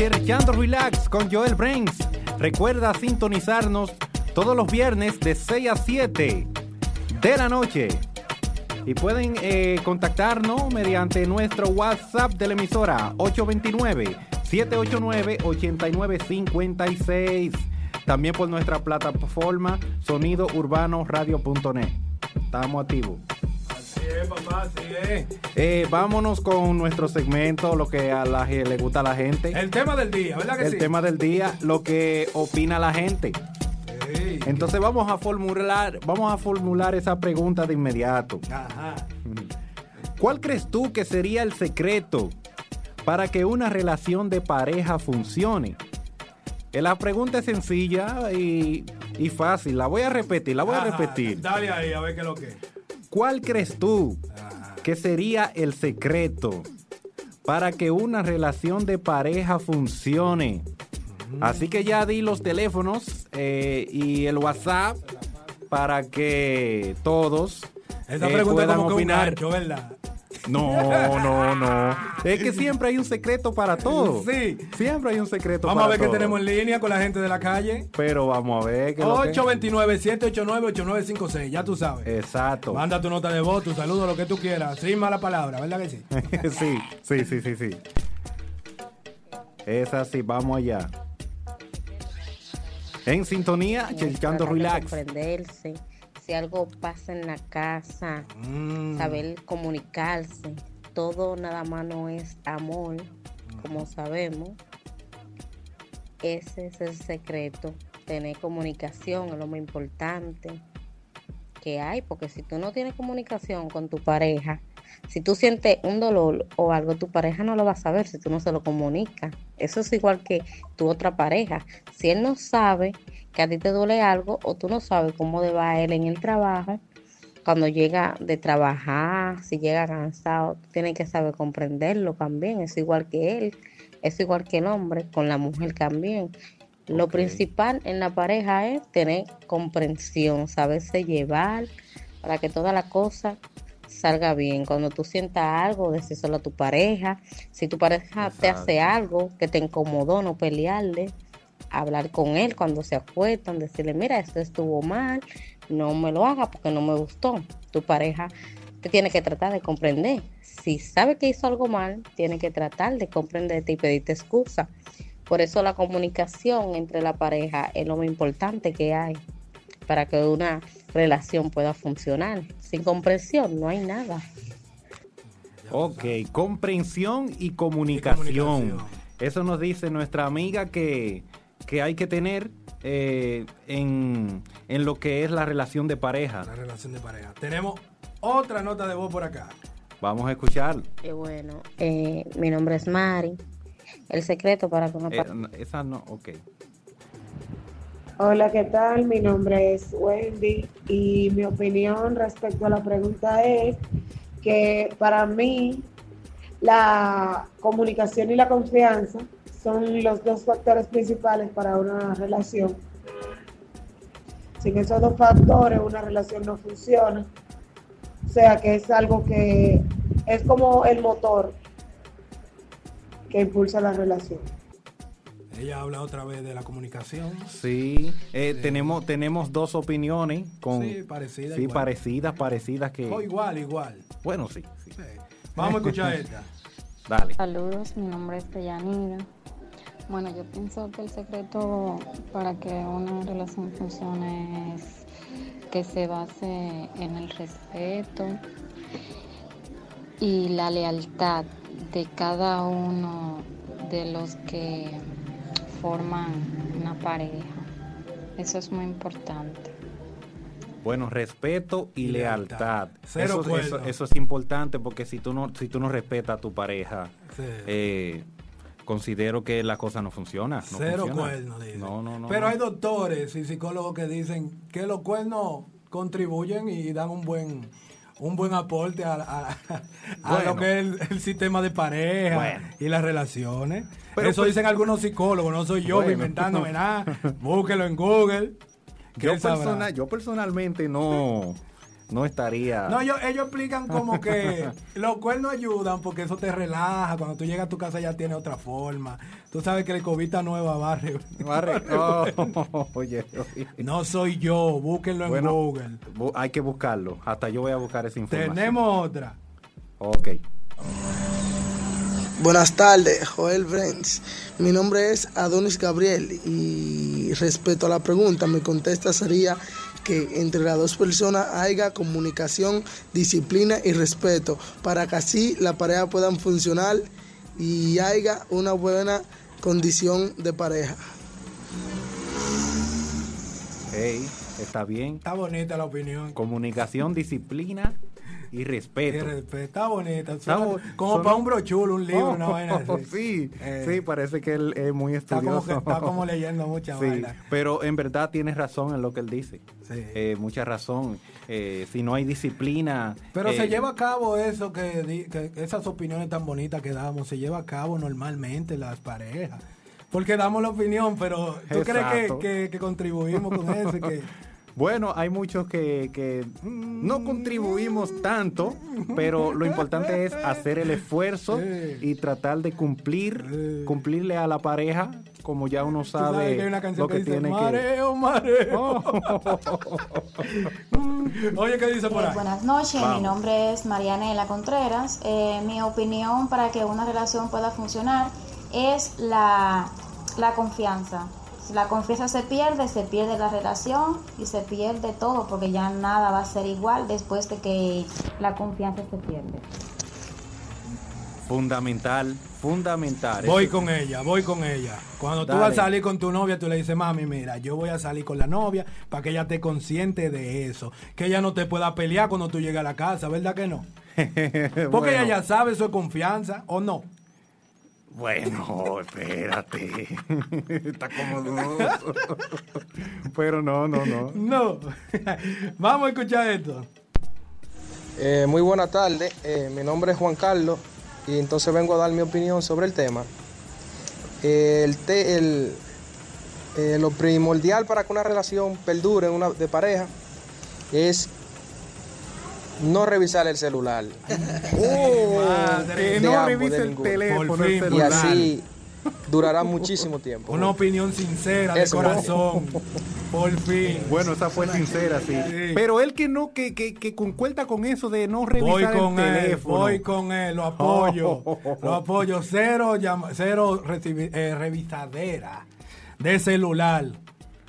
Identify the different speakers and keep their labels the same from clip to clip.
Speaker 1: Cherchando Relax con Joel Brains. Recuerda sintonizarnos todos los viernes de 6 a 7 de la noche. Y pueden eh, contactarnos mediante nuestro WhatsApp de la emisora 829-789-8956. También por nuestra plataforma sonidourbanoradio.net. Estamos activos.
Speaker 2: Es, papá, es.
Speaker 1: Eh, vámonos con nuestro segmento, lo que a la, le gusta a la gente.
Speaker 2: El tema del día, ¿verdad que
Speaker 1: El
Speaker 2: sí?
Speaker 1: tema del día, lo que opina la gente.
Speaker 2: Sí.
Speaker 1: Entonces vamos a formular, vamos a formular esa pregunta de inmediato.
Speaker 2: Ajá.
Speaker 1: ¿Cuál crees tú que sería el secreto para que una relación de pareja funcione? Eh, La pregunta es sencilla y, y fácil. La voy a repetir, la voy a repetir.
Speaker 2: Dale ahí, a ver qué es lo que es.
Speaker 1: ¿Cuál crees tú
Speaker 2: Ajá.
Speaker 1: que sería el secreto para que una relación de pareja funcione? Así que ya di los teléfonos eh, y el WhatsApp para que todos
Speaker 2: Esa
Speaker 1: eh,
Speaker 2: pregunta es
Speaker 1: puedan
Speaker 2: como que un
Speaker 1: opinar.
Speaker 2: gancho, ¿verdad?
Speaker 1: No, no, no. Es que siempre hay un secreto para todo.
Speaker 2: Sí.
Speaker 1: Siempre hay un secreto
Speaker 2: Vamos a
Speaker 1: para
Speaker 2: ver qué
Speaker 1: todo.
Speaker 2: tenemos en línea con la gente de la calle.
Speaker 1: Pero vamos a ver que-
Speaker 2: 829-789-8956, ya tú sabes.
Speaker 1: Exacto.
Speaker 2: Manda tu nota de voz, tu saludo, lo que tú quieras, sin mala palabra, ¿verdad que sí?
Speaker 1: sí, sí, sí, sí, sí. Es así, vamos allá. En sintonía, Chelchando Relax.
Speaker 3: comprenderse. Si algo pasa en la casa,
Speaker 2: Mm.
Speaker 3: saber comunicarse. Todo nada más no es amor, como sabemos. Ese es el secreto. Tener comunicación es lo más importante que hay, porque si tú no tienes comunicación con tu pareja, si tú sientes un dolor o algo, tu pareja no lo va a saber si tú no se lo comunicas. Eso es igual que tu otra pareja. Si él no sabe que a ti te duele algo o tú no sabes cómo le va a él en el trabajo, cuando llega de trabajar, si llega cansado, tú tienes que saber comprenderlo también. Es igual que él, es igual que el hombre, con la mujer también. Lo principal en la pareja es tener comprensión, saberse llevar para que toda la cosa salga bien. Cuando tú sientas algo, decírselo a tu pareja. Si tu pareja te hace algo que te incomodó, no pelearle. Hablar con él cuando se acuestan, decirle, mira, esto estuvo mal, no me lo haga porque no me gustó. Tu pareja te tiene que tratar de comprender. Si sabe que hizo algo mal, tiene que tratar de comprenderte y pedirte excusa. Por eso la comunicación entre la pareja es lo más importante que hay para que una relación pueda funcionar. Sin comprensión no hay nada.
Speaker 1: Ok, comprensión y comunicación.
Speaker 2: comunicación.
Speaker 1: Eso nos dice nuestra amiga que, que hay que tener eh, en, en lo que es la relación de pareja.
Speaker 2: La relación de pareja. Tenemos otra nota de voz por acá.
Speaker 1: Vamos a escuchar.
Speaker 3: Y bueno, eh, mi nombre es Mari. El secreto para que una
Speaker 1: Eh, no, esa no, ok.
Speaker 4: Hola, ¿qué tal? Mi nombre es Wendy y mi opinión respecto a la pregunta es que para mí la comunicación y la confianza son los dos factores principales para una relación. Sin esos dos factores una relación no funciona. O sea que es algo que es como el motor que impulsa la relación.
Speaker 2: Ella habla otra vez de la comunicación.
Speaker 1: Sí, eh,
Speaker 2: Sí.
Speaker 1: Tenemos, tenemos dos opiniones con
Speaker 2: Sí, parecidas,
Speaker 1: sí,
Speaker 2: igual.
Speaker 1: parecidas, parecidas que
Speaker 2: O igual, igual.
Speaker 1: bueno sí, sí.
Speaker 2: Sí. Vamos a escuchar esta.
Speaker 5: Saludos, mi nombre es Deyanira. Bueno, yo pienso que el secreto para que una relación funcione es que se base en el respeto y la lealtad de cada uno de los que forman una pareja. Eso es muy importante.
Speaker 1: Bueno, respeto y
Speaker 2: Y lealtad.
Speaker 1: lealtad.
Speaker 2: Cero
Speaker 1: Eso, eso,
Speaker 2: cuernos.
Speaker 1: eso es importante porque si tú no, si tú no respetas a tu pareja, eh, considero que la cosa no funciona. no
Speaker 2: Cero cuernos.
Speaker 1: No, no, no.
Speaker 2: Pero hay doctores y psicólogos que dicen que los cuernos contribuyen y dan un buen un buen aporte a, a- a
Speaker 1: Bueno.
Speaker 2: lo que es el, el sistema de pareja
Speaker 1: Bueno.
Speaker 2: y las relaciones.
Speaker 1: Pero
Speaker 2: Eso
Speaker 1: pues-
Speaker 2: dicen algunos psicólogos, no soy yo
Speaker 1: Bueno.
Speaker 2: inventándome nada. Búsquelo en Google.
Speaker 1: Yo, persona- yo personalmente no, no estaría.
Speaker 2: No, ellos, ellos explican como que los cuernos ayudan porque eso te relaja. Cuando tú llegas a tu casa ya tiene otra forma. Tú sabes que la cobita nueva barre.
Speaker 1: Barre- oh, oye, oye.
Speaker 2: No soy yo, búsquenlo en Google.
Speaker 1: hay que buscarlo. Hasta yo voy a buscar esa información.
Speaker 2: Tenemos otra.
Speaker 1: Ok.
Speaker 6: Buenas tardes, Joel Brents. Mi nombre es Adonis Gabriel y respecto a la pregunta, mi contesta sería que entre las dos personas haya comunicación, disciplina y respeto para que así la pareja puedan funcionar y haya una buena condición de pareja.
Speaker 1: Hey, está bien.
Speaker 2: Está bonita la opinión.
Speaker 1: Comunicación, disciplina y
Speaker 2: Y
Speaker 1: respeto.
Speaker 2: Está bonita. Como
Speaker 1: suena-
Speaker 2: para un brochulo, un libro, una vaina así.
Speaker 1: Sí,
Speaker 2: Eh,
Speaker 1: sí, parece que él es muy
Speaker 2: Está como,
Speaker 1: estudioso.
Speaker 2: que, está como leyendo mucha
Speaker 1: Sí,
Speaker 2: vaina.
Speaker 1: pero en verdad tienes razón en lo que él dice.
Speaker 2: Sí.
Speaker 1: Eh, mucha razón. Eh, si no hay disciplina.
Speaker 2: Pero se lleva a cabo eso que, esas opiniones tan bonitas que damos, se lleva a cabo normalmente en las parejas. Porque damos la opinión, pero ¿tú crees que,
Speaker 1: Exacto.
Speaker 2: que- que contribuimos con eso? Que,
Speaker 1: Bueno, hay muchos que, que no contribuimos tanto, pero lo importante es hacer el esfuerzo y tratar de cumplir, cumplirle a la pareja, como ya uno sabe
Speaker 2: que hay una canción
Speaker 1: lo
Speaker 2: que,
Speaker 1: que
Speaker 2: dice,
Speaker 1: tiene que.
Speaker 2: mareo, mareo. Oye, ¿qué dice por
Speaker 7: Eh, buenas noches,
Speaker 1: Vamos.
Speaker 7: mi nombre es Marianela Contreras. Eh, mi opinión para que una relación pueda funcionar es la, la confianza. Si la confianza se pierde, se pierde la relación y se pierde todo porque ya nada va a ser igual después de que la confianza se pierde.
Speaker 1: Fundamental, fundamental.
Speaker 2: Voy con ella, voy con ella. Cuando tú vas a salir con tu novia, tú le dices, mami, mira, yo voy a salir con la novia para que ella esté consciente de eso. Que ella no te pueda pelear cuando tú llegas a la casa, ¿verdad que no? Porque
Speaker 1: Bueno,
Speaker 2: ella ya sabe, eso es confianza, ¿o no?
Speaker 1: Bueno, espérate. Está como dudoso. Pero no, no, no.
Speaker 2: No. Vamos a escuchar esto.
Speaker 8: Eh, muy buena tarde, eh, mi nombre es Juan Carlos y entonces vengo a dar mi opinión sobre el tema. Eh, el te- el- eh, lo primordial para que una relación perdure una, de pareja es no revisar el celular
Speaker 1: Oh,
Speaker 2: Madre.
Speaker 1: que no revise el teléfono, el
Speaker 8: y así durará muchísimo tiempo.
Speaker 2: Una opinión sincera, de
Speaker 8: Eso.
Speaker 2: corazón. Por fin.
Speaker 1: Bueno, esa fue sincera, sí. Pero él que no, que, que, que concuerda con eso de no
Speaker 2: Voy
Speaker 1: revisar
Speaker 2: con
Speaker 1: el
Speaker 2: él,
Speaker 1: teléfono.
Speaker 2: voy con él, lo apoyo. Lo apoyo. Cero, llama- cero recibi- eh, revisadera de celular.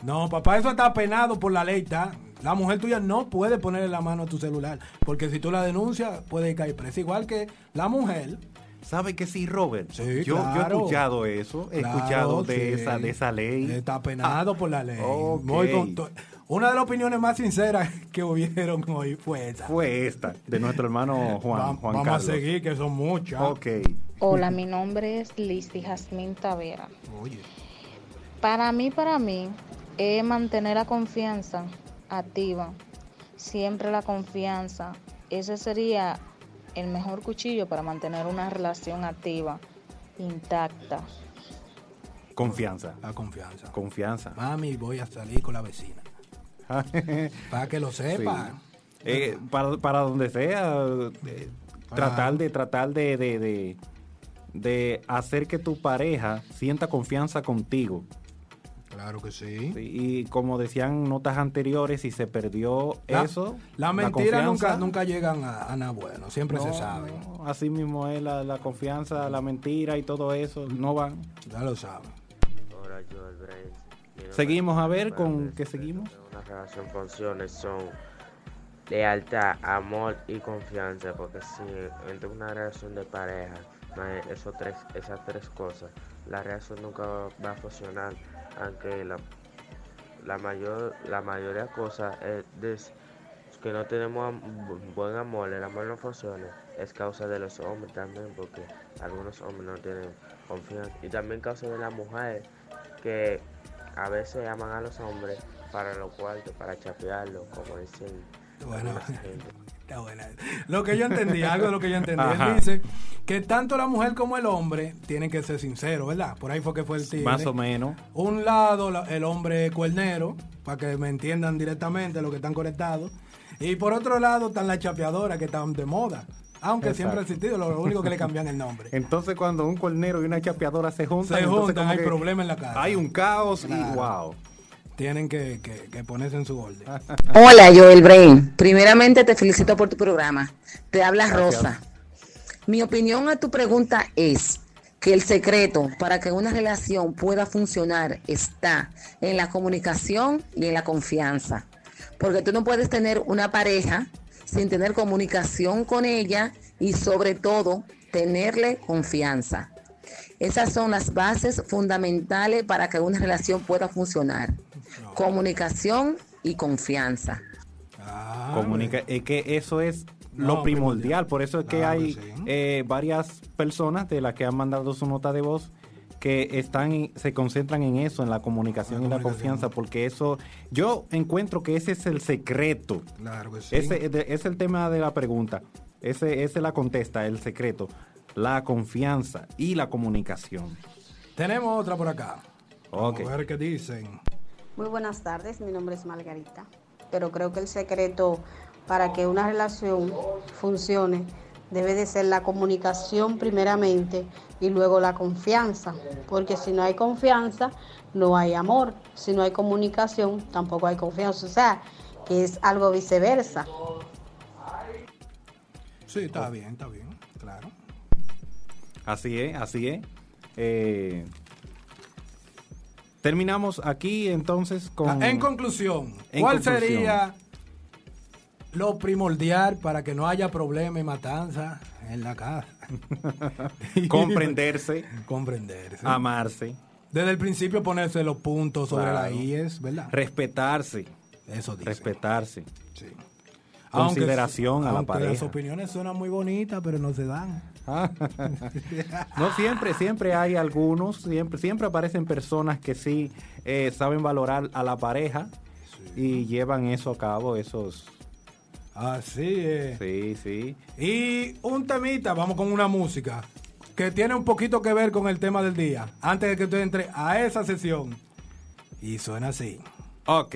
Speaker 2: No, papá, eso está penado por la ley, ¿está? La mujer tuya no puede ponerle la mano a tu celular, porque si tú la denuncias, puede caer presa. Igual que la mujer.
Speaker 1: ¿Sabe que sí, Robert?
Speaker 2: Sí,
Speaker 1: yo, yo he
Speaker 2: claro.
Speaker 1: escuchado eso, he
Speaker 2: Claro,
Speaker 1: escuchado de,
Speaker 2: sí.
Speaker 1: esa, de esa ley.
Speaker 2: Está penado por la ley.
Speaker 1: ok.
Speaker 2: Voy con to- Una de las opiniones más sinceras que hubieron hoy fue esa.
Speaker 1: Fue esta, de nuestro hermano Juan,
Speaker 2: Va-
Speaker 1: Juan
Speaker 2: vamos
Speaker 1: Carlos.
Speaker 2: a seguir, que son muchas.
Speaker 1: Ok.
Speaker 5: Hola, mi nombre es Lizzy Jazmín Tavera.
Speaker 2: Oye.
Speaker 5: Para mí, para mí, es mantener la confianza activa. Siempre la confianza. Ese sería el mejor cuchillo para mantener una relación activa, intacta.
Speaker 1: Confianza.
Speaker 2: La confianza.
Speaker 1: Confianza.
Speaker 2: Mami, voy a salir con la vecina. Para que lo sepa.
Speaker 1: Eh, para, para donde sea, eh,
Speaker 2: Para-
Speaker 1: tratar de tratar de, de, de, de hacer que tu pareja sienta confianza contigo.
Speaker 2: Claro que sí.
Speaker 1: Sí, Y como decían notas anteriores, si se perdió
Speaker 2: La,
Speaker 1: eso,
Speaker 2: la mentira nunca, llegan a, a nada bueno, siempre se sabe.
Speaker 1: no, así mismo es la, la confianza, la mentira y todo eso, no van.
Speaker 2: Ya lo saben.
Speaker 1: Seguimos a ver con qué seguimos.
Speaker 9: Una relación funciona son lealtad, amor y confianza, porque si entre una relación de pareja esos tres, esas tres cosas, la relación nunca va a funcionar, aunque la, la mayor la mayoría de cosas es que no tenemos buen amor, el amor no funciona, es causa de los hombres también, porque algunos hombres no tienen confianza, y también causa de las mujeres que a veces aman a los hombres para lo cual para chapearlo, como dicen
Speaker 2: Bueno, está buena. Lo que yo entendí, algo de lo que yo entendí.
Speaker 1: Ajá.
Speaker 2: Él dice que tanto la mujer como el hombre tienen que ser sinceros, ¿verdad? Por ahí fue que fue el tigre.
Speaker 1: Más o menos.
Speaker 2: Un lado, la- el hombre cuernero, para que me entiendan directamente los que están conectados. Y por otro lado están las chapeadoras que están de moda. Aunque
Speaker 1: Exacto.
Speaker 2: siempre ha existido, lo único que le cambian el nombre.
Speaker 1: Entonces cuando un cuernero y una chapeadora se juntan,
Speaker 2: Se
Speaker 1: entonces
Speaker 2: juntan, hay
Speaker 1: que
Speaker 2: problema en la casa.
Speaker 1: Hay un caos y wow.
Speaker 2: Tienen que, que- que ponerse en su orden.
Speaker 10: Hola, Joel Brain. Primeramente te felicito por tu programa. Te habla
Speaker 1: Gracias.
Speaker 10: Rosa. Mi opinión a tu pregunta es que el secreto para que una relación pueda funcionar está en la comunicación y en la confianza. Porque tú no puedes tener una pareja sin tener comunicación con ella y sobre todo tenerle confianza. Esas son las bases fundamentales para que una relación pueda funcionar. Comunicación y confianza.
Speaker 2: Ah,
Speaker 1: Comunica, es que eso es lo primordial. Por eso es que
Speaker 2: Claro que
Speaker 1: hay
Speaker 2: sí.
Speaker 1: eh, varias personas de las que han mandado su nota de voz que están se concentran en eso, en la comunicación
Speaker 2: La
Speaker 1: y la confianza, porque eso yo encuentro que ese es el secreto.
Speaker 2: Claro que sí.
Speaker 1: Ese es el tema de la pregunta. Ese, ese la contesta, el secreto. La confianza y la comunicación.
Speaker 2: Tenemos otra por acá.
Speaker 1: Ok.
Speaker 2: Vamos a ver qué dicen.
Speaker 11: Muy buenas tardes, mi nombre es Margarita, pero creo que el secreto para que una relación funcione debe de ser la comunicación primeramente y luego la confianza, porque si no hay confianza, no hay amor, si no hay comunicación, tampoco hay confianza, o sea, que es algo viceversa.
Speaker 2: Sí, está bien, está bien. Claro.
Speaker 1: Así es, así es. Eh, terminamos aquí entonces con...
Speaker 2: Ah, En conclusión,
Speaker 1: En
Speaker 2: ¿cuál
Speaker 1: conclusión.
Speaker 2: sería lo primordial para que no haya problema y matanza en la casa?
Speaker 1: comprenderse,
Speaker 2: Comprenderse.
Speaker 1: amarse,
Speaker 2: Desde el principio ponerse los puntos sobre
Speaker 1: Claro.
Speaker 2: la IES, ¿verdad?
Speaker 1: respetarse,
Speaker 2: Eso dice.
Speaker 1: respetarse.
Speaker 2: Sí.
Speaker 1: Consideración a la
Speaker 2: aunque
Speaker 1: pareja.
Speaker 2: Las opiniones suenan muy bonitas, pero no se dan.
Speaker 1: No siempre, siempre hay algunos, siempre, siempre aparecen personas que sí eh, saben valorar a la pareja y llevan eso a cabo, esos...
Speaker 2: Así es.
Speaker 1: Sí, sí.
Speaker 2: Y un temita, vamos con una música que tiene un poquito que ver con el tema del día. Antes de que usted entre a esa sesión. Y suena así.
Speaker 1: Ok.